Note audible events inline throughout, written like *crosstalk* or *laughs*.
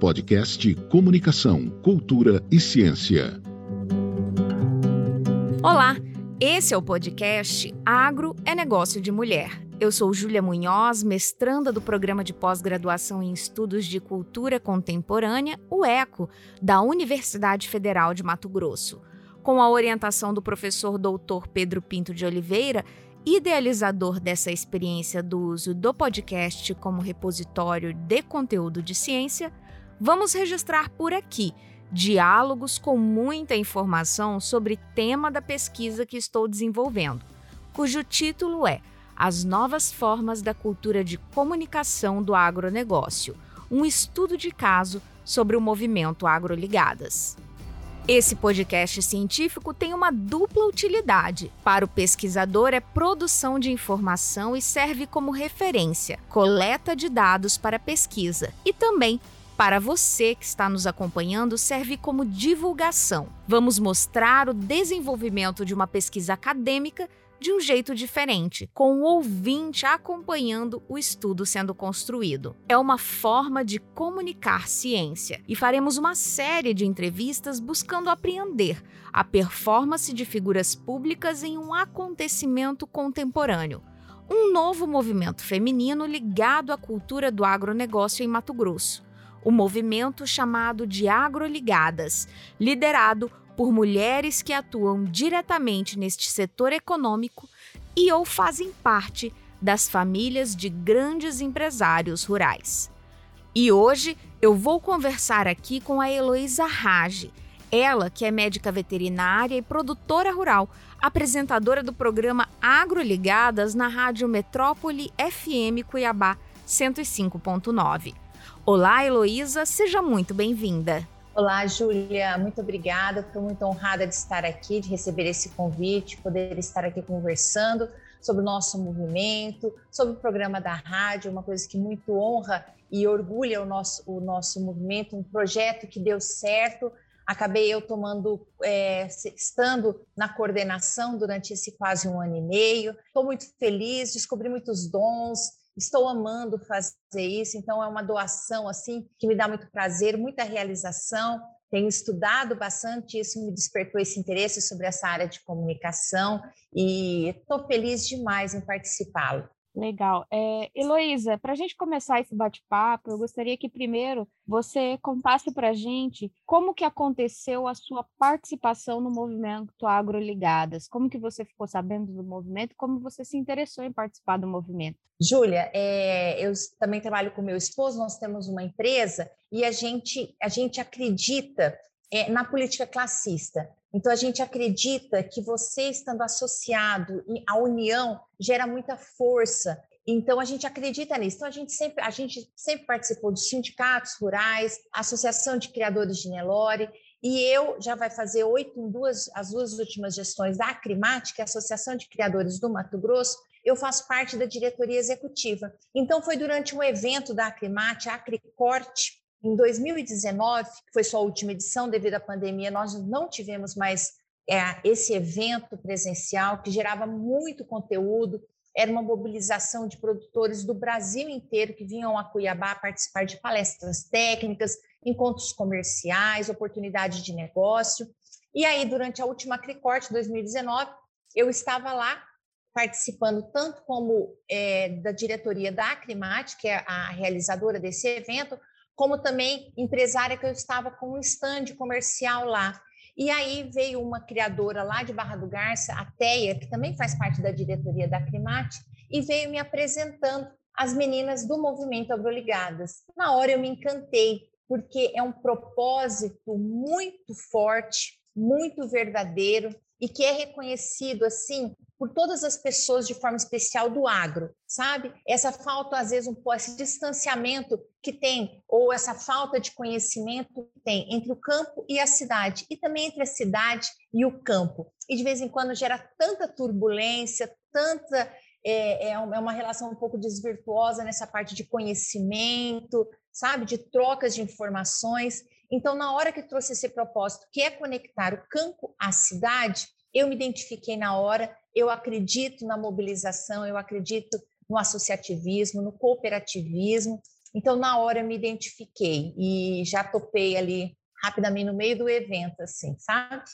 Podcast Comunicação, Cultura e Ciência. Olá, esse é o podcast Agro é Negócio de Mulher. Eu sou Júlia Munhoz, mestranda do Programa de Pós-Graduação em Estudos de Cultura Contemporânea, o ECO, da Universidade Federal de Mato Grosso. Com a orientação do professor doutor Pedro Pinto de Oliveira, idealizador dessa experiência do uso do podcast como repositório de conteúdo de ciência, vamos registrar por aqui diálogos com muita informação sobre tema da pesquisa que estou desenvolvendo, cujo título é As Novas Formas da Cultura de Comunicação do Agronegócio, um estudo de caso sobre o movimento Agroligadas. Esse podcast científico tem uma dupla utilidade. Para o pesquisador, é produção de informação e serve como referência, coleta de dados para pesquisa e também para você que está nos acompanhando, serve como divulgação. Vamos mostrar o desenvolvimento de uma pesquisa acadêmica de um jeito diferente, com o ouvinte acompanhando o estudo sendo construído. É uma forma de comunicar ciência e faremos uma série de entrevistas buscando apreender a performance de figuras públicas em um acontecimento contemporâneo. Um novo movimento feminino ligado à cultura do agronegócio em Mato Grosso o movimento chamado de Agroligadas, liderado por mulheres que atuam diretamente neste setor econômico e ou fazem parte das famílias de grandes empresários rurais. E hoje eu vou conversar aqui com a Heloísa Rage, ela que é médica veterinária e produtora rural, apresentadora do programa Agroligadas na Rádio Metrópole FM Cuiabá 105.9. Olá, Heloísa, seja muito bem-vinda. Olá, Júlia, muito obrigada. Estou muito honrada de estar aqui, de receber esse convite, poder estar aqui conversando sobre o nosso movimento, sobre o programa da rádio, uma coisa que muito honra e orgulha o nosso, o nosso movimento, um projeto que deu certo. Acabei eu tomando, é, estando na coordenação durante esse quase um ano e meio. Estou muito feliz, descobri muitos dons, estou amando fazer isso, então é uma doação assim que me dá muito prazer, muita realização. Tenho estudado bastante, isso me despertou esse interesse sobre essa área de comunicação e estou feliz demais em participá-lo. Legal. É, Heloísa, para a gente começar esse bate-papo, eu gostaria que primeiro você contasse para a gente como que aconteceu a sua participação no movimento Agroligadas, como que você ficou sabendo do movimento, como você se interessou em participar do movimento. Júlia, é, eu também trabalho com meu esposo, nós temos uma empresa e a gente, a gente acredita é, na política classista. Então, a gente acredita que você estando associado à união gera muita força. Então, a gente acredita nisso. Então, a gente sempre, a gente sempre participou de sindicatos rurais, Associação de Criadores de Nelore, e eu já vai fazer oito em duas, as duas últimas gestões da Acrimate, que é Associação de Criadores do Mato Grosso, eu faço parte da diretoria executiva. Então, foi durante um evento da Acrimate, a Acricorte, em 2019, que foi sua última edição devido à pandemia, nós não tivemos mais é, esse evento presencial que gerava muito conteúdo. Era uma mobilização de produtores do Brasil inteiro que vinham a Cuiabá participar de palestras técnicas, encontros comerciais, oportunidades de negócio. E aí, durante a última Cricorte 2019, eu estava lá participando tanto como é, da diretoria da Acrimate, que é a realizadora desse evento, como também empresária que eu estava com um stand comercial lá. E aí veio uma criadora lá de Barra do Garça, a Teia, que também faz parte da diretoria da Climate, e veio me apresentando as meninas do movimento Agroligadas. Na hora eu me encantei, porque é um propósito muito forte, muito verdadeiro e que é reconhecido assim por todas as pessoas de forma especial do agro, sabe? Essa falta, às vezes, um esse distanciamento que tem, ou essa falta de conhecimento que tem entre o campo e a cidade, e também entre a cidade e o campo. E de vez em quando gera tanta turbulência, tanta. É, é, é uma relação um pouco desvirtuosa nessa parte de conhecimento, sabe? De trocas de informações. Então, na hora que trouxe esse propósito, que é conectar o campo à cidade, eu me identifiquei na hora, eu acredito na mobilização, eu acredito no associativismo, no cooperativismo. Então, na hora eu me identifiquei e já topei ali rapidamente no meio do evento, assim, sabe?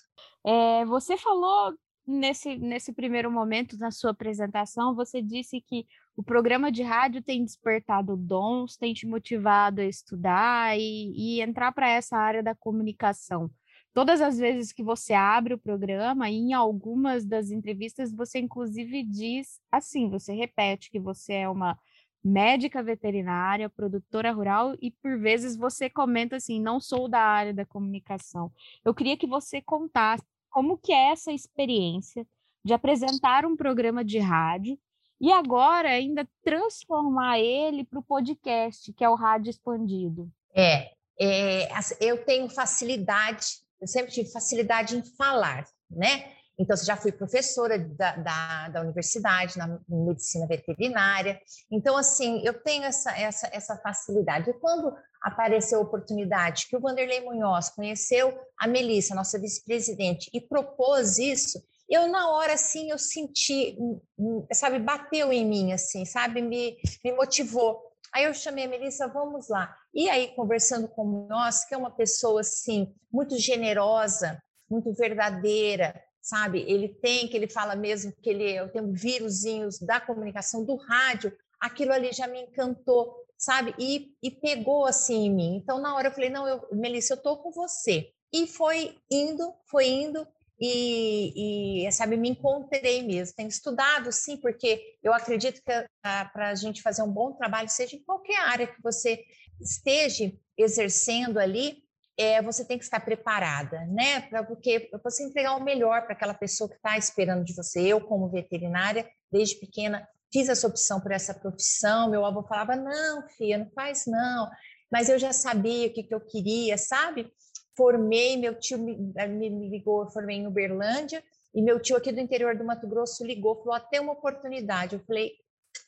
É, você falou nesse, nesse primeiro momento na sua apresentação, você disse que o programa de rádio tem despertado dons, tem te motivado a estudar e, e entrar para essa área da comunicação. Todas as vezes que você abre o programa, em algumas das entrevistas, você inclusive diz assim: você repete que você é uma médica veterinária, produtora rural e por vezes você comenta assim, não sou da área da comunicação. Eu queria que você contasse como que é essa experiência de apresentar um programa de rádio e agora ainda transformar ele para o podcast, que é o Rádio Expandido. É, é, eu tenho facilidade, eu sempre tive facilidade em falar, né? Então, já fui professora da, da, da universidade, na medicina veterinária. Então, assim, eu tenho essa, essa, essa facilidade. E quando apareceu a oportunidade que o Vanderlei Munhoz conheceu a Melissa, nossa vice-presidente, e propôs isso, eu na hora assim eu senti, hum, hum, sabe, bateu em mim assim, sabe, me, me motivou. Aí eu chamei a Melissa, vamos lá. E aí conversando com nós, que é uma pessoa assim muito generosa, muito verdadeira, sabe? Ele tem que ele fala mesmo que ele eu tenho vírusinhos da comunicação do rádio, aquilo ali já me encantou sabe? E, e pegou assim em mim. Então, na hora eu falei, não, eu, Melissa, eu tô com você. E foi indo, foi indo, e, e, sabe, me encontrei mesmo. Tenho estudado, sim, porque eu acredito que ah, para a gente fazer um bom trabalho, seja em qualquer área que você esteja exercendo ali, é, você tem que estar preparada, né? Pra, porque você entregar o melhor para aquela pessoa que está esperando de você. Eu, como veterinária, desde pequena, fiz essa opção por essa profissão. Meu avô falava: não, filha, não faz não. Mas eu já sabia o que, que eu queria, sabe? Formei, meu tio me, eh, me, me ligou, eu formei em Uberlândia, e meu tio aqui do interior do Mato Grosso ligou, falou: até uma oportunidade. Eu falei: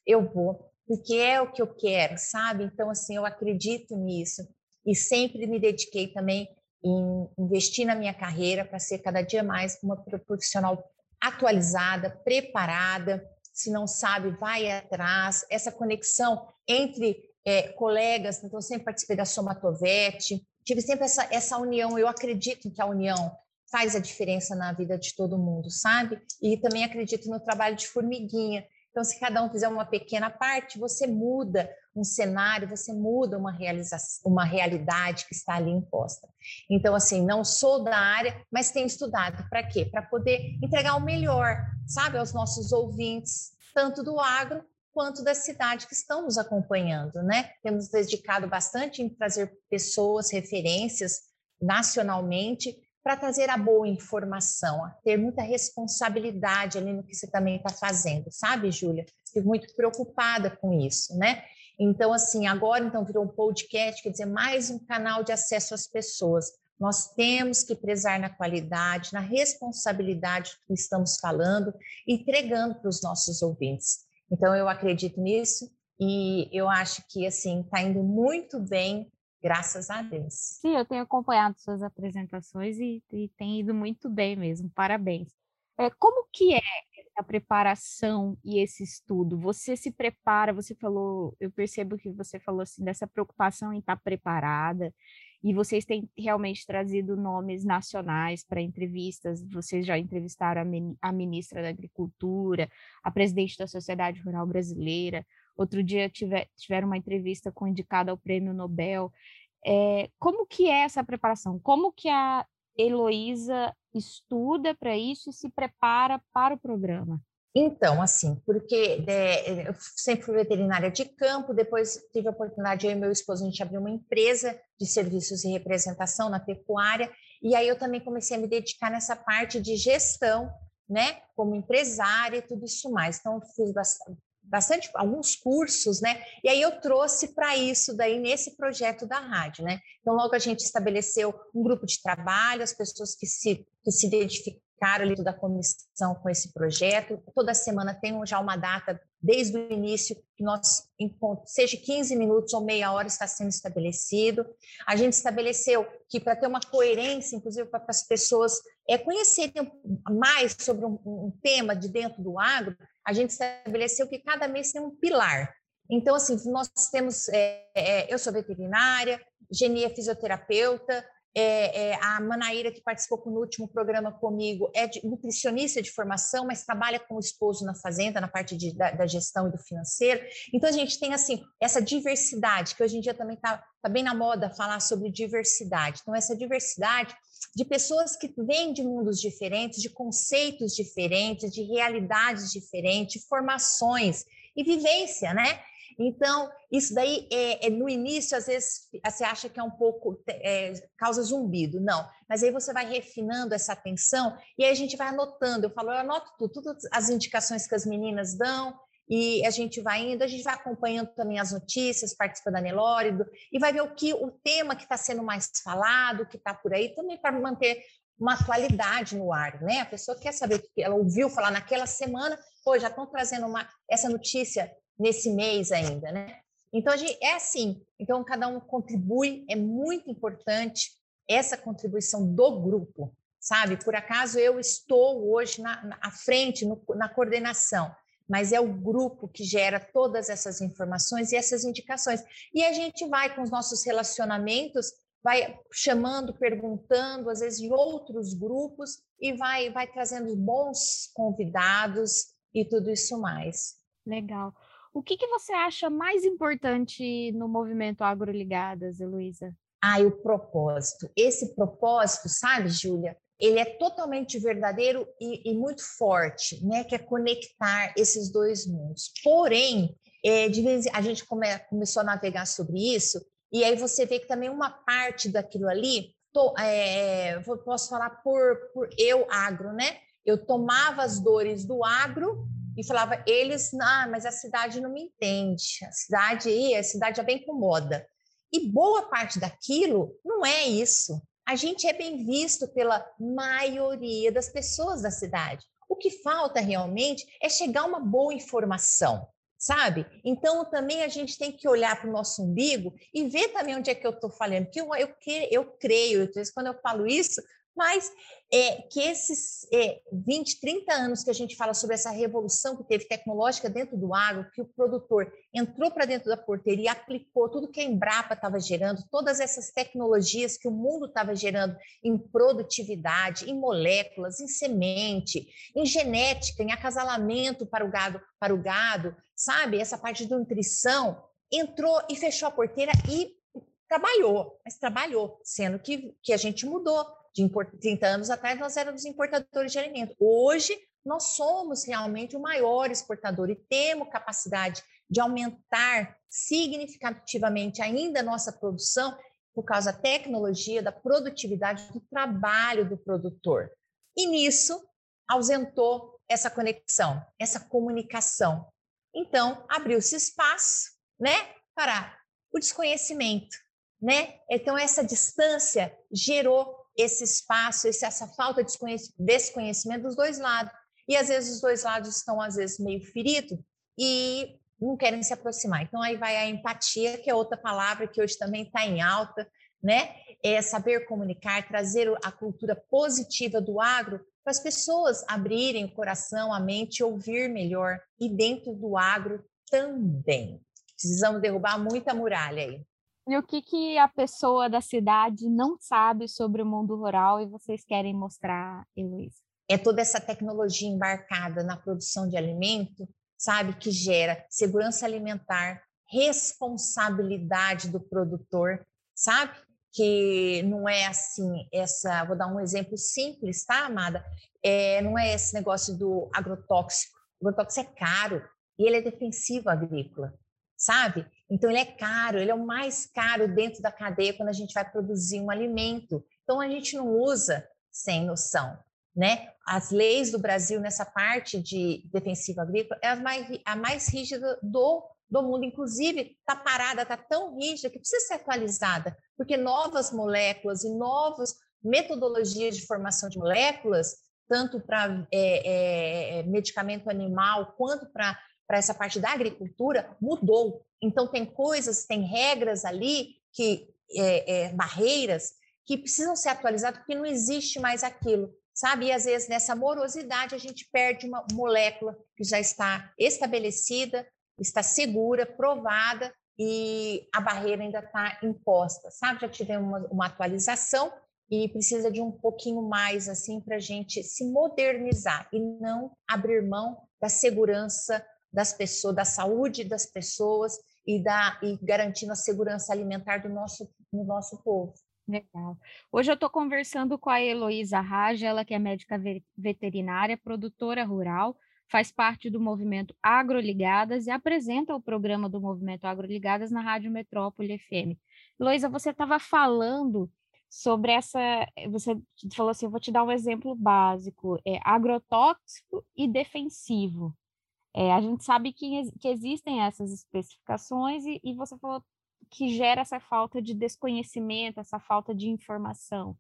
eu vou, porque é o que eu quero, sabe? Então, assim, eu acredito nisso. E sempre me dediquei também em investir na minha carreira para ser cada dia mais uma profissional atualizada, preparada, se não sabe, vai atrás. Essa conexão entre é, colegas, então sempre participei da Somatovete, tive sempre essa, essa união, eu acredito que a união faz a diferença na vida de todo mundo, sabe? E também acredito no trabalho de formiguinha. Então, se cada um fizer uma pequena parte, você muda um cenário, você muda uma uma realidade que está ali imposta. Então, assim, não sou da área, mas tenho estudado. Para quê? Para poder entregar o melhor, sabe, aos nossos ouvintes, tanto do agro quanto da cidade que estão nos acompanhando, né? Temos dedicado bastante em trazer pessoas, referências nacionalmente para trazer a boa informação, a ter muita responsabilidade ali no que você também está fazendo, sabe, Júlia? Fico muito preocupada com isso, né? Então, assim, agora então virou um podcast, quer dizer, mais um canal de acesso às pessoas. Nós temos que prezar na qualidade, na responsabilidade que estamos falando, entregando para os nossos ouvintes. Então, eu acredito nisso e eu acho que, assim, está indo muito bem Graças a Deus. Sim, eu tenho acompanhado suas apresentações e, e tem ido muito bem mesmo. Parabéns. É, como que é a preparação e esse estudo? Você se prepara, você falou, eu percebo que você falou assim dessa preocupação em estar preparada, e vocês têm realmente trazido nomes nacionais para entrevistas. Vocês já entrevistaram a, ministra da Agricultura, a presidente da Sociedade Rural Brasileira, Outro dia tiver, tiveram uma entrevista com indicada ao Prêmio Nobel. É, como que é essa preparação? Como que a Heloísa estuda para isso e se prepara para o programa? Então, assim, porque é, eu sempre fui veterinária de campo, depois tive a oportunidade, eu e meu esposo, a gente abriu uma empresa de serviços e representação na pecuária, e aí eu também comecei a me dedicar nessa parte de gestão, né, como empresária e tudo isso mais. Então, fiz bastante, bastante alguns cursos, né? E aí eu trouxe para isso daí nesse projeto da rádio, né? Então logo a gente estabeleceu um grupo de trabalho, as pessoas que se que se identificaram ali da comissão com esse projeto. Toda semana tem já uma data desde o início que nós seja 15 minutos ou meia hora está sendo estabelecido. A gente estabeleceu que para ter uma coerência, inclusive para as pessoas é, conhecerem mais sobre um, um tema de dentro do agro, a gente estabeleceu que cada mês tem um pilar. Então, assim, nós temos, é, é, eu sou veterinária, Geni é fisioterapeuta, é, é, a Manaíra, que participou no último programa comigo, é de, nutricionista de formação, mas trabalha com o esposo na fazenda, na parte de, da, da, gestão e do financeiro. Então, a gente tem, assim, essa diversidade, que hoje em dia também está tá bem na moda falar sobre diversidade. Então, essa diversidade de pessoas que vêm de mundos diferentes, de conceitos diferentes, de realidades diferentes, formações e vivência, né? Então, isso daí, é, é, no início, às vezes, você acha que é um pouco, é, causa zumbido. Não, mas aí você vai refinando essa atenção e aí a gente vai anotando. Eu falo, eu anoto tudo, todas as indicações que as meninas dão, e a gente vai indo, a gente vai acompanhando também as notícias, participa da Nelórido, e vai ver o que o tema que está sendo mais falado, que está por aí, também para manter uma atualidade no ar, né? A pessoa quer saber o que ela ouviu falar naquela semana, pô, já estão trazendo uma, essa notícia nesse mês ainda, né? Então, a gente, é assim, então cada um contribui, é muito importante essa contribuição do grupo, sabe? Por acaso eu estou hoje na, na à frente, no, na coordenação, mas é o grupo que gera todas essas informações e essas indicações. E a gente vai com os nossos relacionamentos, vai chamando, perguntando, às vezes, de outros grupos, e vai, vai trazendo bons convidados e tudo isso mais. Legal. O que, que você acha mais importante no movimento Agroligadas, Heloísa? Ah, o propósito. Esse propósito, sabe, Júlia, ele é totalmente verdadeiro e, e, muito forte, né? Que é conectar esses dois mundos. Porém, é, de vez a gente come, começou a navegar sobre isso, e aí você vê que também uma parte daquilo ali, tô, é, posso falar por, por eu agro, né? Eu tomava as dores do agro e falava, eles, ah, mas a cidade não me entende, a cidade aí, a cidade já bem com moda. E boa parte daquilo não é isso. A gente é bem visto pela maioria das pessoas da cidade. O que falta realmente é chegar uma boa informação, sabe? Então também a gente tem que olhar para o nosso umbigo e ver também onde é que eu estou falando, porque eu, eu, eu creio, quando eu falo isso, mas é, que esses é, 20, 30 anos que a gente fala sobre essa revolução que teve tecnológica dentro do agro, que o produtor entrou para dentro da porteira e aplicou tudo que a Embrapa estava gerando, todas essas tecnologias que o mundo estava gerando em produtividade, em moléculas, em semente, em genética, em acasalamento para o gado, para o gado, sabe? Essa parte de nutrição entrou e fechou a porteira e trabalhou, mas trabalhou, sendo que, que a gente mudou de 30 anos atrás, nós éramos importadores de alimento. Hoje, nós somos realmente o maior exportador e temos capacidade de aumentar significativamente ainda a nossa produção por causa da tecnologia, da produtividade, do trabalho do produtor. E nisso ausentou essa conexão, essa comunicação. Então, abriu-se espaço, né, para o desconhecimento, né? Então essa distância gerou esse espaço, essa falta de desconhecimento dos dois lados. E às vezes os dois lados estão, às vezes, meio feridos e não querem se aproximar. Então aí vai a empatia, que é outra palavra que hoje também está em alta, né? É saber comunicar, trazer a cultura positiva do agro para as pessoas abrirem o coração, a mente ouvir melhor. E dentro do agro também. Precisamos derrubar muita muralha aí. E o que, que a pessoa da cidade não sabe sobre o mundo rural e vocês querem mostrar, Heloísa? É toda essa tecnologia embarcada na produção de alimento, sabe, que gera segurança alimentar, responsabilidade do produtor, sabe? Que não é assim, essa, vou dar um exemplo simples, tá, amada? É, não é esse negócio do agrotóxico. O agrotóxico é caro e ele é defensivo agrícola, sabe? Então, ele é caro, ele é o mais caro dentro da cadeia quando a gente vai produzir um alimento. Então, a gente não usa sem noção. Né? As leis do Brasil nessa parte de defensivo agrícola é a mais, a mais rígida do, do mundo. Inclusive, está parada, está tão rígida que precisa ser atualizada, porque novas moléculas e novas metodologias de formação de moléculas, tanto para é, é, medicamento animal quanto para essa parte da agricultura, mudou. Então, tem coisas, tem regras ali, que é, é, barreiras, que precisam ser atualizadas, porque não existe mais aquilo. sabe? E às vezes nessa morosidade a gente perde uma molécula que já está estabelecida, está segura, provada e a barreira ainda está imposta, sabe? Já tivemos uma, uma atualização e precisa de um pouquinho mais assim para a gente se modernizar e não abrir mão da segurança das pessoas, da saúde das pessoas e, da, e garantindo a segurança alimentar do nosso, do nosso povo. Legal. Hoje eu estou conversando com a Heloísa Raja, ela que é médica veterinária, produtora rural, faz parte do movimento Agroligadas e apresenta o programa do movimento Agroligadas na Rádio Metrópole FM. Heloísa, você estava falando sobre essa. Você falou assim: eu vou te dar um exemplo básico: é agrotóxico e defensivo. É, a gente sabe que, que existem essas especificações e, e você falou que gera essa falta de desconhecimento, essa falta de informação.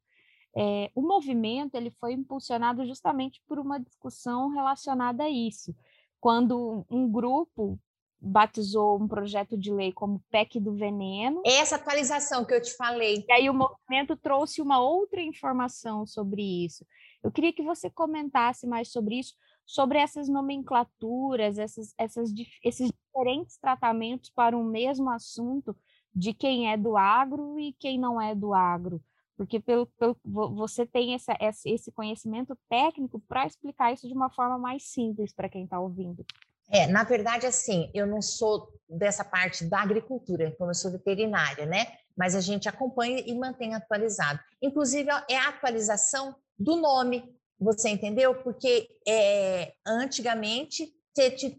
É, o movimento ele foi impulsionado justamente por uma discussão relacionada a isso. Quando um grupo batizou um projeto de lei como PEC do Veneno. Essa atualização que eu te falei. E aí o movimento trouxe uma outra informação sobre isso. Eu queria que você comentasse mais sobre isso, sobre essas nomenclaturas, essas, essas, esses diferentes tratamentos para um mesmo assunto, de quem é do agro e quem não é do agro. Porque pelo, pelo você tem essa, esse conhecimento técnico para explicar isso de uma forma mais simples para quem está ouvindo. É, na verdade, assim, eu não sou dessa parte da agricultura, como eu sou veterinária, né? Mas a gente acompanha e mantém atualizado. Inclusive, é a atualização do nome, você entendeu? Porque é, antigamente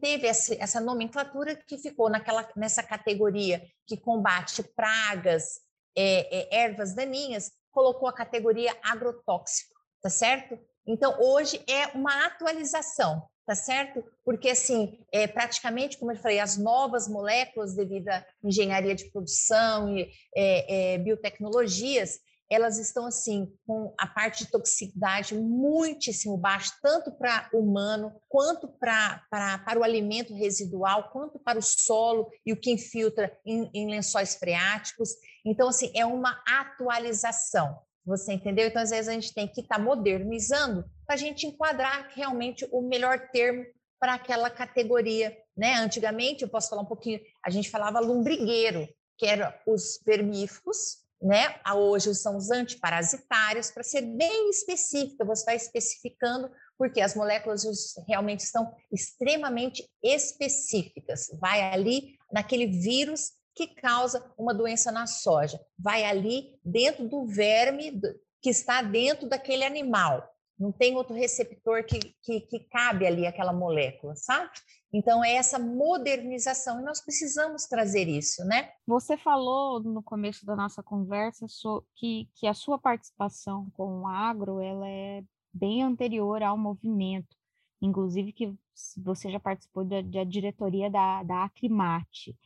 teve essa nomenclatura que ficou naquela, nessa categoria que combate pragas, é, é, ervas daninhas, colocou a categoria agrotóxico, tá certo? Então, hoje é uma atualização, tá certo? Porque, assim, é, praticamente, como eu falei, as novas moléculas devido à engenharia de produção e é, biotecnologias, elas estão assim com a parte de toxicidade muitíssimo baixa, tanto para humano, quanto para o alimento residual, quanto para o solo e o que infiltra em, em lençóis freáticos. Então, assim, é uma atualização. Você entendeu? Então, às vezes, a gente tem que estar tá modernizando para a gente enquadrar realmente o melhor termo para aquela categoria. Né? Antigamente, eu posso falar um pouquinho, a gente falava lombrigueiro, que eram os vermífugos, né? Hoje são os antiparasitários, para ser bem específica, você vai especificando, porque as moléculas realmente estão extremamente específicas. Vai ali naquele vírus que causa uma doença na soja, vai ali dentro do verme que está dentro daquele animal. Não tem outro receptor que, que, que cabe ali aquela molécula, sabe? Então, é essa modernização, e nós precisamos trazer isso, né? Você falou no começo da nossa conversa que, que a sua participação com o agro ela é bem anterior ao movimento, inclusive que você já participou da, da diretoria da, da Acrimate.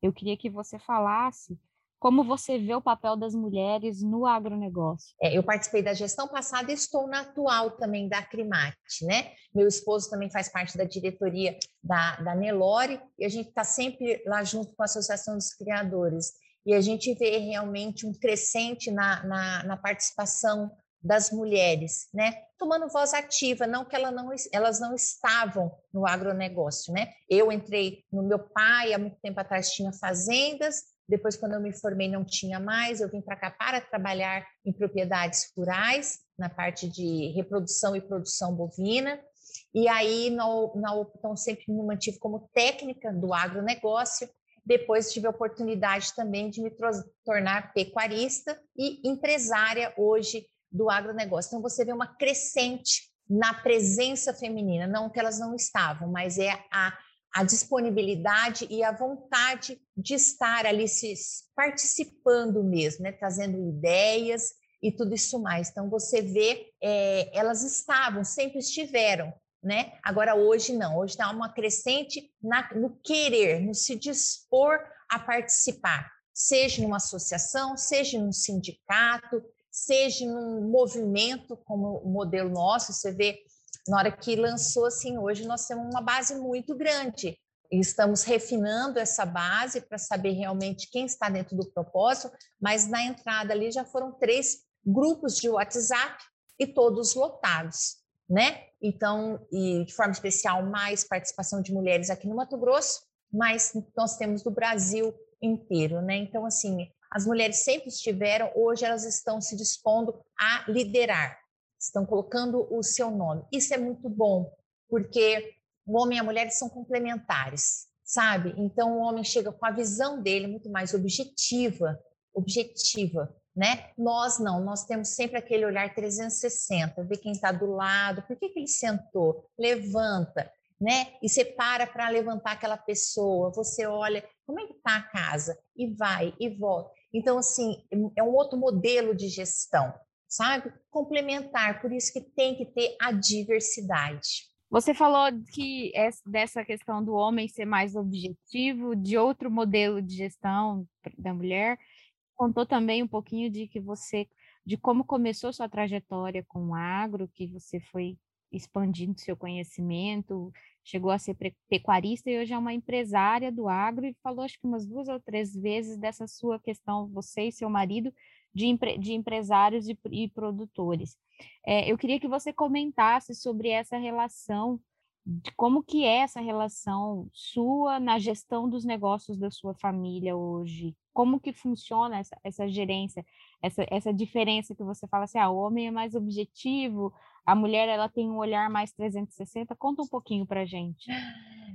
Eu queria que você falasse como você vê o papel das mulheres no agronegócio? É, eu participei da gestão passada e estou na atual também da Acrimate, né? Meu esposo também faz parte da diretoria da, da Nelore e a gente está sempre lá junto com a Associação dos Criadores. E a gente vê realmente um crescente na, na, na participação das mulheres, né? Tomando voz ativa, não que ela não, elas não estavam no agronegócio, né? Eu entrei no meu pai, há muito tempo atrás tinha fazendas, depois, quando eu me formei, não tinha mais. Eu vim para cá para trabalhar em propriedades rurais, na parte de reprodução e produção bovina. E aí, na, na Opton, sempre me mantive como técnica do agronegócio. Depois, tive a oportunidade também de me tornar pecuarista e empresária hoje do agronegócio. Então, você vê uma crescente na presença feminina, não que elas não estavam, mas é a a disponibilidade e a vontade de estar ali se participando mesmo, né? trazendo ideias e tudo isso mais. Então você vê, é, elas estavam, sempre estiveram, né? Agora hoje não, hoje está uma crescente na, no querer, no se dispor a participar, seja numa associação, seja num sindicato, seja num movimento como o modelo nosso, você vê na hora que lançou, assim, hoje nós temos uma base muito grande. Estamos refinando essa base para saber realmente quem está dentro do propósito, mas na entrada ali já foram três grupos de WhatsApp e todos lotados, né? Então, e de forma especial, mais participação de mulheres aqui no Mato Grosso, mas nós temos do Brasil inteiro, né? Então, assim, as mulheres sempre estiveram, hoje elas estão se dispondo a liderar, estão colocando o seu nome. Isso é muito bom, porque o homem e a mulher são complementares, sabe? Então, o homem chega com a visão dele muito mais objetiva, objetiva, né? Nós não, nós temos sempre aquele olhar 360, ver quem está do lado, por que, que ele sentou, levanta, né? E você para para levantar aquela pessoa, você olha como é que está a casa e vai e volta. Então, assim, é um outro modelo de gestão, sabe? Complementar, por isso que tem que ter a diversidade. Você falou que dessa questão do homem ser mais objetivo, de outro modelo de gestão da mulher. Contou também um pouquinho de que você, de como começou sua trajetória com o agro, que você foi expandindo seu conhecimento, chegou a ser pecuarista e hoje é uma empresária do agro e falou acho que umas duas ou três vezes dessa sua questão, você e seu marido, de, empre, de empresários e, e produtores. É, eu queria que você comentasse sobre essa relação, como que é essa relação sua na gestão dos negócios da sua família hoje, como que funciona essa, essa gerência, essa, essa diferença que você fala assim, ah, o homem é mais objetivo, a mulher ela tem um olhar mais 360. Conta um pouquinho para gente.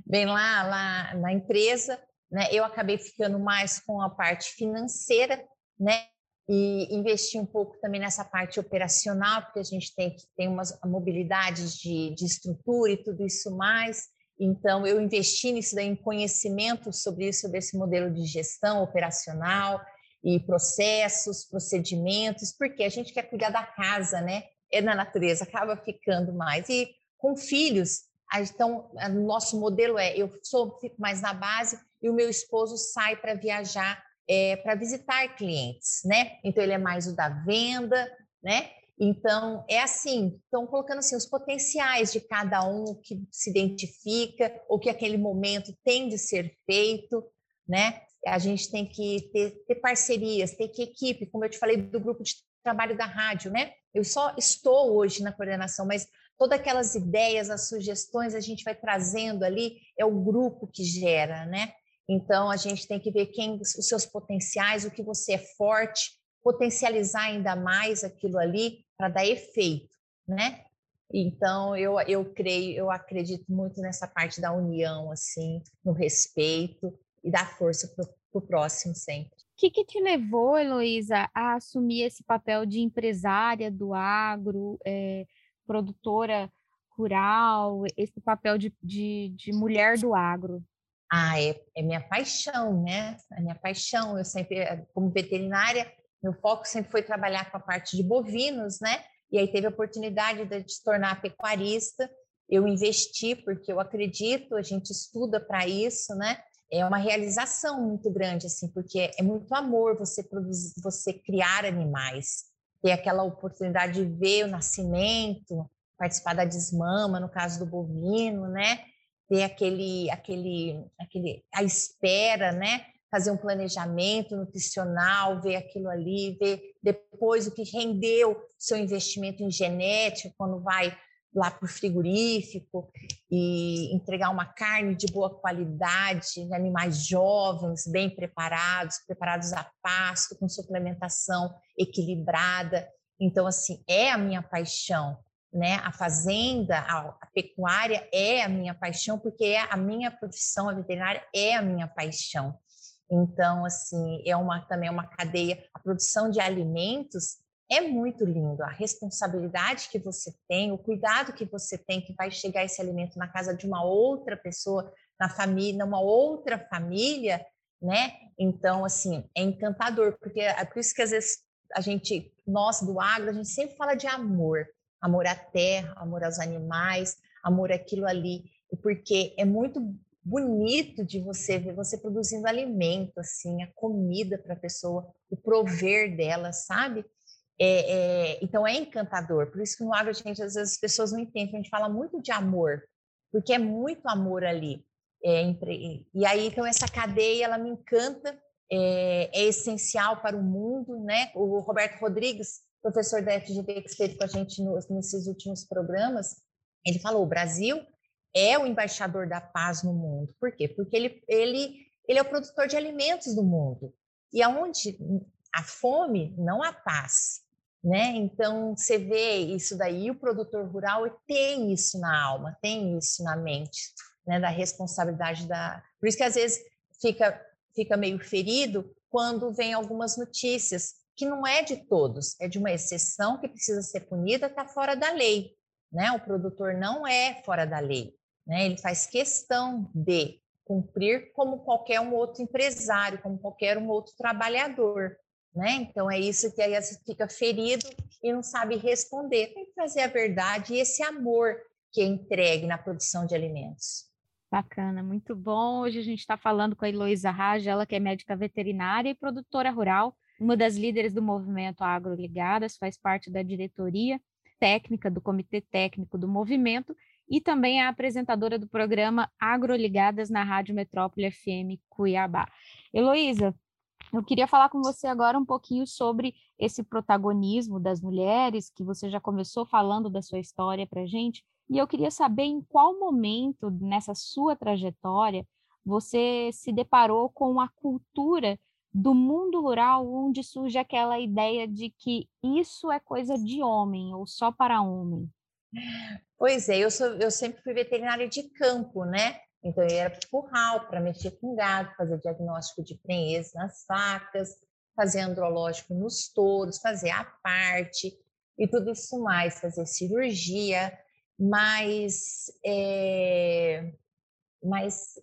Bem, lá, lá na empresa, né, eu acabei ficando mais com a parte financeira, né, e investi um pouco também nessa parte operacional, porque a gente tem que tem umas mobilidades de, de estrutura e tudo isso mais. Então, eu investi nisso daí, em conhecimento sobre isso, sobre esse modelo de gestão operacional e processos, procedimentos, porque a gente quer cuidar da casa, né? é na natureza, acaba ficando mais. E com filhos, então, o nosso modelo é: eu sou, fico mais na base e o meu esposo sai para viajar, é, para visitar clientes, né? Então, ele é mais o da venda, né? Então, é assim, estão colocando assim, os potenciais de cada um que se identifica, ou que aquele momento tem de ser feito, né? A gente tem que ter, ter parcerias, ter que equipe, como eu te falei do grupo de trabalho da rádio, né? Eu só estou hoje na coordenação, mas todas aquelas ideias, as sugestões a gente vai trazendo ali, é o grupo que gera, né? Então a gente tem que ver quem os seus potenciais, o que você é forte, potencializar ainda mais aquilo ali para dar efeito, né? Então eu eu creio, eu acredito muito nessa parte da união assim, no respeito e dar força para o próximo sempre. O que, que te levou, Heloísa, a assumir esse papel de empresária do agro, é, produtora rural, esse papel de, de, de, mulher do agro? Ah, é, é minha paixão, né? É minha paixão. Eu sempre, eh, como veterinária, meu foco sempre foi trabalhar com a parte de bovinos, né? E aí teve a oportunidade de se tornar pecuarista. Eu investi porque eu acredito, a gente estuda para isso, né? é uma realização muito grande, assim, porque é muito amor você produzir, você criar animais, ter aquela oportunidade de ver o nascimento, participar da desmama, no caso do bovino, né? Ter aquele, aquele, aquele, a espera, né? Fazer um planejamento nutricional, ver aquilo ali, ver depois o que rendeu seu investimento em genética, quando vai lá para o frigorífico e entregar uma carne de boa qualidade, de animais jovens, bem preparados, preparados a pasto, com suplementação equilibrada. Então, assim, é a minha paixão, né? A fazenda, a, a pecuária é a minha paixão, porque é a minha profissão, a veterinária é a minha paixão. Então, assim, é uma também é uma cadeia, a produção de alimentos é muito lindo a responsabilidade que você tem, o cuidado que você tem que vai chegar esse alimento na casa de uma outra pessoa, na família, numa outra família, né? Então, assim, é encantador, porque é por isso que às vezes a gente, nós do agro, a gente sempre fala de amor, amor à terra, amor aos animais, amor àquilo ali, porque é muito bonito de você ver você produzindo alimento, assim, a comida para a pessoa, o prover dela, sabe? É, é, então é encantador. Por isso que no agro, gente, às vezes as pessoas não entendem. A gente fala muito de amor, porque é muito amor ali. É, e aí, então, essa cadeia, ela me encanta, é, é, essencial para o mundo, né? O Roberto Rodrigues, professor da FGV que esteve com a gente nos, nesses últimos programas, ele falou: o Brasil é o embaixador da paz no mundo. Por quê? Porque ele, ele, ele é o produtor de alimentos do mundo. E aonde a fome, não há paz. Né? Então, você vê isso daí, o produtor rural tem isso na alma, tem isso na mente, né? da responsabilidade da. Por isso que às vezes fica, fica meio ferido quando vem algumas notícias que não é de todos, é de uma exceção que precisa ser punida, está fora da lei. Né? O produtor não é fora da lei, né? ele faz questão de cumprir como qualquer um outro empresário, como qualquer um outro trabalhador. Né? Então é isso que aí você fica ferido e não sabe responder. Tem que trazer a verdade e esse amor que é entregue na produção de alimentos. Bacana, muito bom. Hoje a gente está falando com a Heloísa Raj, ela que é médica veterinária e produtora rural, uma das líderes do movimento Agroligadas, faz parte da diretoria técnica do Comitê Técnico do Movimento e também é apresentadora do programa Agroligadas na Rádio Metrópole FM Cuiabá. Heloísa, eu queria falar com você agora um pouquinho sobre esse protagonismo das mulheres, que você já começou falando da sua história para a gente, e eu queria saber em qual momento nessa sua trajetória você se deparou com a cultura do mundo rural, onde surge aquela ideia de que isso é coisa de homem ou só para homem. Pois é, eu, sou, eu sempre fui veterinária de campo, né? Então, eu era para curral, para mexer com gado, fazer diagnóstico de prenhez nas vacas, fazer andrológico nos touros, fazer a parte e tudo isso mais, fazer cirurgia, mas, é, mas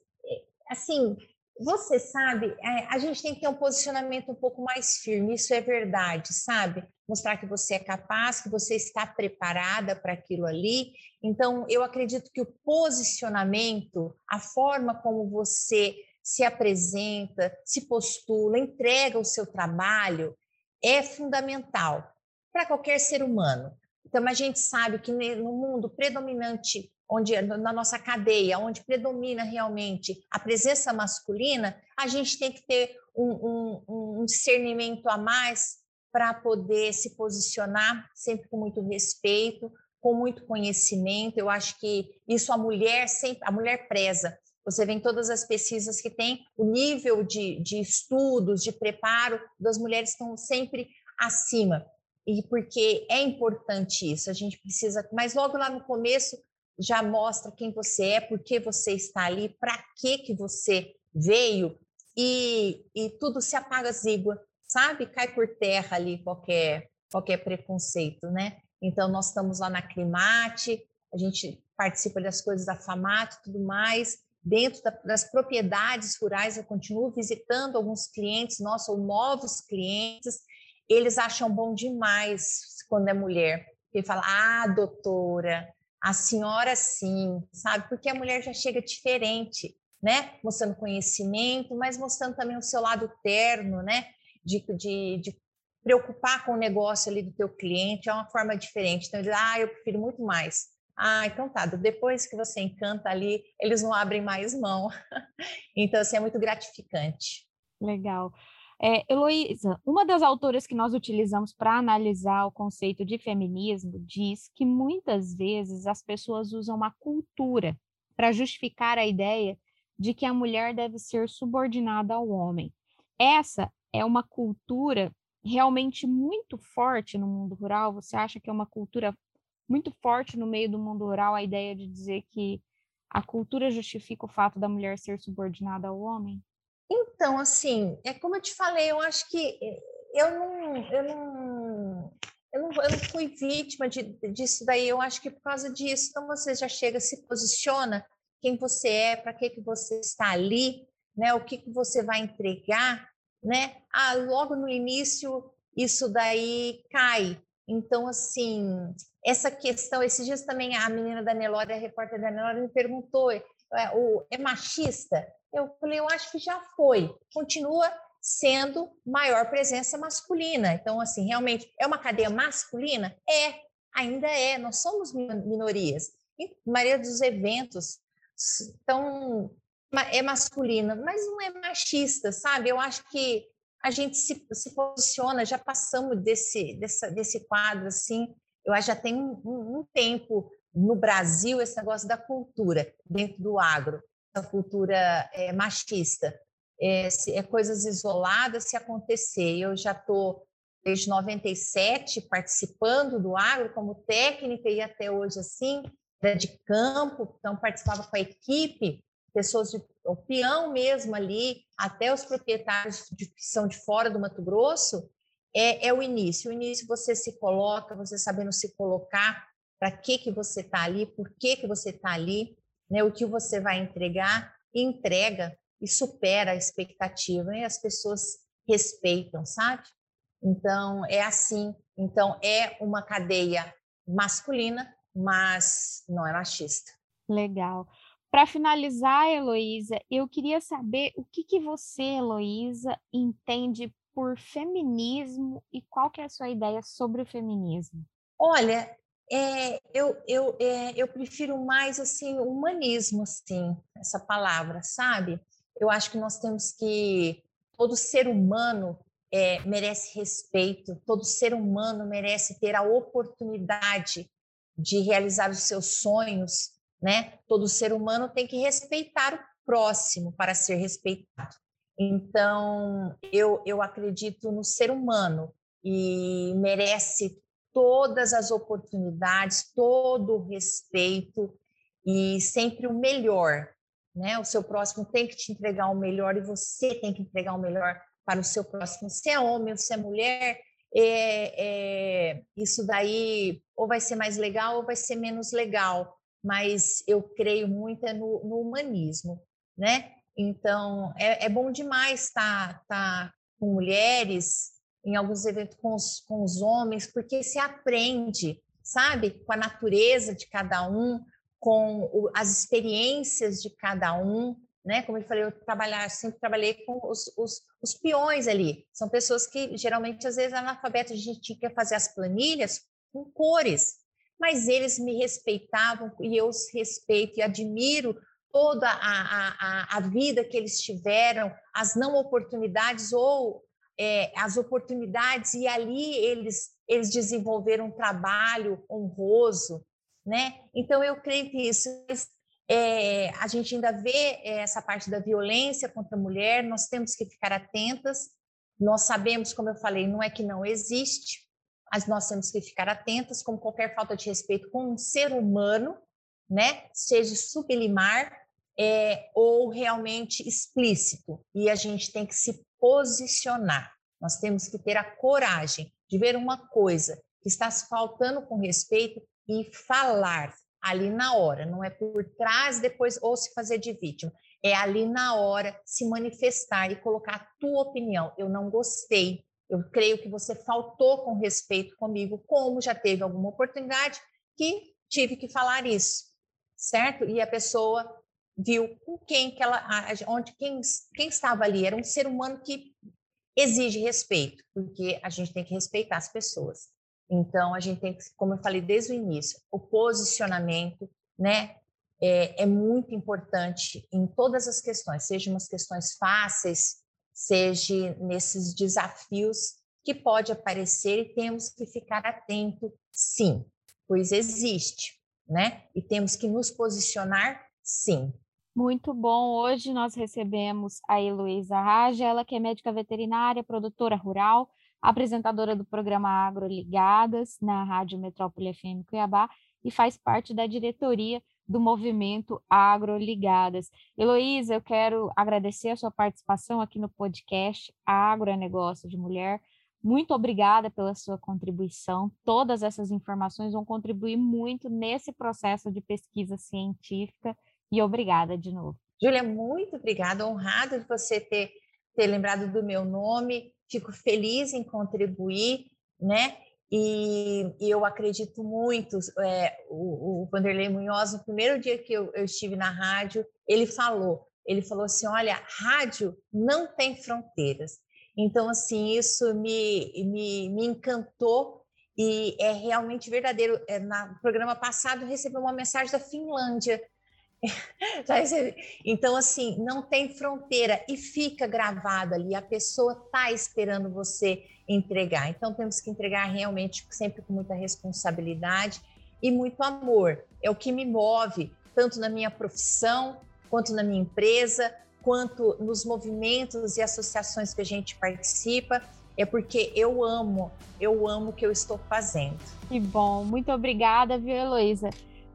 assim, você sabe, é, a gente tem que ter um posicionamento um pouco mais firme, isso é verdade, sabe? Mostrar que você é capaz, que você está preparada para aquilo ali. Então, eu acredito que o posicionamento, a forma como você se apresenta, se postula, entrega o seu trabalho, é fundamental para qualquer ser humano. Então, a gente sabe que no mundo predominante onde na nossa cadeia, onde predomina realmente a presença masculina, a gente tem que ter um, um, um discernimento a mais para poder se posicionar sempre com muito respeito, com muito conhecimento. Eu acho que isso a mulher sempre, a mulher preza. Você vê em todas as pesquisas que tem o nível de, de estudos, de preparo das mulheres estão sempre acima. E porque é importante isso, a gente precisa, mas logo lá no começo já mostra quem você é, por que você está ali, para que que você veio e, e tudo se apaga zígua, sabe? Cai por terra ali qualquer qualquer preconceito, né? Então nós estamos lá na Climate, a gente participa das coisas da FAMAT e tudo mais. Dentro da, das propriedades rurais, eu continuo visitando alguns clientes nossos ou novos clientes. Eles acham bom demais quando é mulher. Ele fala: Ah, doutora, a senhora sim, sabe? Porque a mulher já chega diferente, né? Mostrando conhecimento, mas mostrando também o seu lado terno, né? De, de, de preocupar com o negócio ali do teu cliente, é uma forma diferente. Então, ele ah, eu prefiro muito mais. Ah, então tá, depois que você encanta ali, eles não abrem mais mão. *laughs* então, assim, é muito gratificante. Legal. É, Heloísa, uma das autoras que nós utilizamos para analisar o conceito de feminismo diz que muitas vezes as pessoas usam a cultura para justificar a ideia de que a mulher deve ser subordinada ao homem. Essa é uma cultura realmente muito forte no mundo rural? Você acha que é uma cultura muito forte no meio do mundo rural a ideia de dizer que a cultura justifica o fato da mulher ser subordinada ao homem? Então, assim, é como eu te falei, eu acho que eh, eu não, eu não, eu não, eu não fui vítima de, disso daí, eu acho que por causa disso, então você já chega, se posiciona quem você é, para que, que você está ali, né? O que, que você vai entregar, né? Ah, logo no início isso daí cai. Então, assim, essa questão, esses dias também a menina da Nelore, a repórter da Nelore, me perguntou, é, o, é machista? Eu falei, eu acho que já foi. Continua sendo maior presença masculina. Então, assim, realmente é uma cadeia masculina? É, ainda é. Nós somos minorias. E a maioria dos eventos então é masculina, mas não é machista, sabe? Eu acho que a gente se, se posiciona, já passamos desse, dessa, desse quadro assim, eu acho que já tem um, um, um tempo no Brasil esse negócio da cultura dentro do agro, a cultura é, machista. É, é, coisas isoladas se acontecer. Eu já estou desde 97 participando do agro como técnica e até hoje assim, de campo, então participava com a equipe, pessoas de o peão mesmo ali, até os proprietários de, que são de fora do Mato Grosso, é, é o início. O início você se coloca, você sabendo se colocar, para que que você está ali, por que que você está ali, né? O que você vai entregar, entrega e supera a expectativa e as pessoas respeitam, sabe? Então, é assim. Então, é uma cadeia masculina, mas não é machista. Legal. Para finalizar, Heloísa, eu queria saber o que, que você, Heloísa, entende por feminismo e qual que é a sua ideia sobre o feminismo? Olha, é, eu, eu, é, eu prefiro mais assim humanismo, assim, essa palavra, sabe? Eu acho que nós temos que todo ser humano é, merece respeito, todo ser humano merece ter a oportunidade de realizar os seus sonhos, né? Todo ser humano tem que respeitar o próximo para ser respeitado. Então, eu, eu acredito no ser humano e merece todas as oportunidades, todo o respeito e sempre o melhor, né? O seu próximo tem que te entregar o melhor e você tem que entregar o melhor para o seu próximo. Se é homem ou se é mulher, é, é, isso daí ou vai ser mais legal ou vai ser menos legal, mas eu creio muito é no, no humanismo, né? Então, é, é bom demais estar tá, tá com mulheres, em alguns eventos com os, com os homens, porque se aprende, sabe? Com a natureza de cada um, com o, as experiências de cada um, né? Como eu falei, eu trabalhar, sempre trabalhei com os, os, os peões ali. São pessoas que geralmente, às vezes, analfabetas, a gente quer fazer as planilhas com cores, mas eles me respeitavam e eu os respeito e admiro toda a, a, a vida que eles tiveram, as não oportunidades ou é, as oportunidades, e ali eles, eles desenvolveram um trabalho honroso, né? Então, eu creio que isso é, a gente ainda vê essa parte da violência contra a mulher, nós temos que ficar atentas. Nós sabemos, como eu falei, não é que não existe, mas nós temos que ficar atentas, como qualquer falta de respeito com um ser humano, né? Seja sublimar é, ou realmente explícito. E a gente tem que se posicionar. Nós temos que ter a coragem de ver uma coisa que está se faltando com respeito e falar ali na hora, não é por trás depois ou se fazer de vítima, é ali na hora se manifestar e colocar a tua opinião. Eu não gostei, eu creio que você faltou com respeito comigo, como já teve alguma oportunidade que tive que falar isso, certo? E a pessoa viu com quem que ela, onde quem, quem estava ali era um ser humano que exige respeito, porque a gente tem que respeitar as pessoas. Então, a gente tem que, como eu falei desde o início, o posicionamento, né, é, é muito importante em todas as questões, sejam umas questões fáceis, seja nesses desafios que pode aparecer e temos que ficar atento, sim, pois existe, né? E temos que nos posicionar, sim. Muito bom. Hoje nós recebemos a Heloísa Raja, ela que é médica veterinária, produtora rural, apresentadora do programa Agro Ligadas na Rádio Metrópole FM Cuiabá e faz parte da diretoria do movimento Agro Ligadas. Heloísa, eu quero agradecer a sua participação aqui no podcast Agro é Negócio de Mulher. Muito obrigada pela sua contribuição. Todas essas informações vão contribuir muito nesse processo de pesquisa científica e obrigada de novo. Júlia, muito obrigada, honrada de você ter, ter lembrado do meu nome fico feliz em contribuir, né? E, e eu acredito muito. É, o, o Vanderlei Munhoz, no primeiro dia que eu, eu estive na rádio, ele falou: ele falou assim: olha, rádio não tem fronteiras. Então, assim, isso me, me, me encantou e é realmente verdadeiro. É, no programa passado, recebi uma mensagem da Finlândia *laughs* Já. Então, assim, não tem fronteira e fica gravado ali. A pessoa está esperando você entregar. Então, temos que entregar realmente sempre com muita responsabilidade e muito amor. É o que me move, tanto na minha profissão, quanto na minha empresa, quanto nos movimentos e associações que a gente participa. É porque eu amo, eu amo o que eu estou fazendo. Que bom, muito obrigada, viu, Heloísa?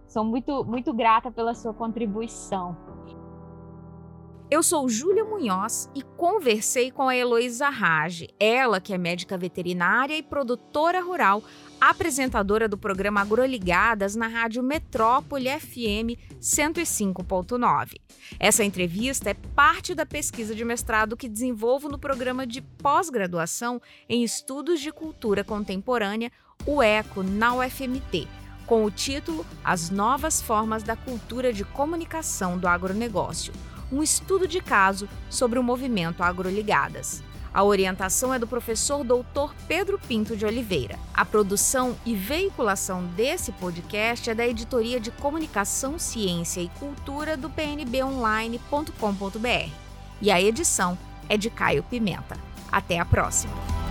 Sou muito, muito grata pela sua contribuição. Eu sou Júlia Munhoz e conversei com a Heloísa Rage, ela que é médica veterinária e produtora rural, apresentadora do programa Agroligadas na rádio Metrópole FM 105.9. Essa entrevista é parte da pesquisa de mestrado que desenvolvo no programa de pós-graduação em Estudos de Cultura Contemporânea, o ECO, na UFMT com o título As Novas Formas da Cultura de Comunicação do Agronegócio, um estudo de caso sobre o movimento Agroligadas. A orientação é do professor doutor Pedro Pinto de Oliveira. A produção e veiculação desse podcast é da editoria de Comunicação, Ciência e Cultura do pnbonline.com.br. E a edição é de Caio Pimenta. Até a próxima!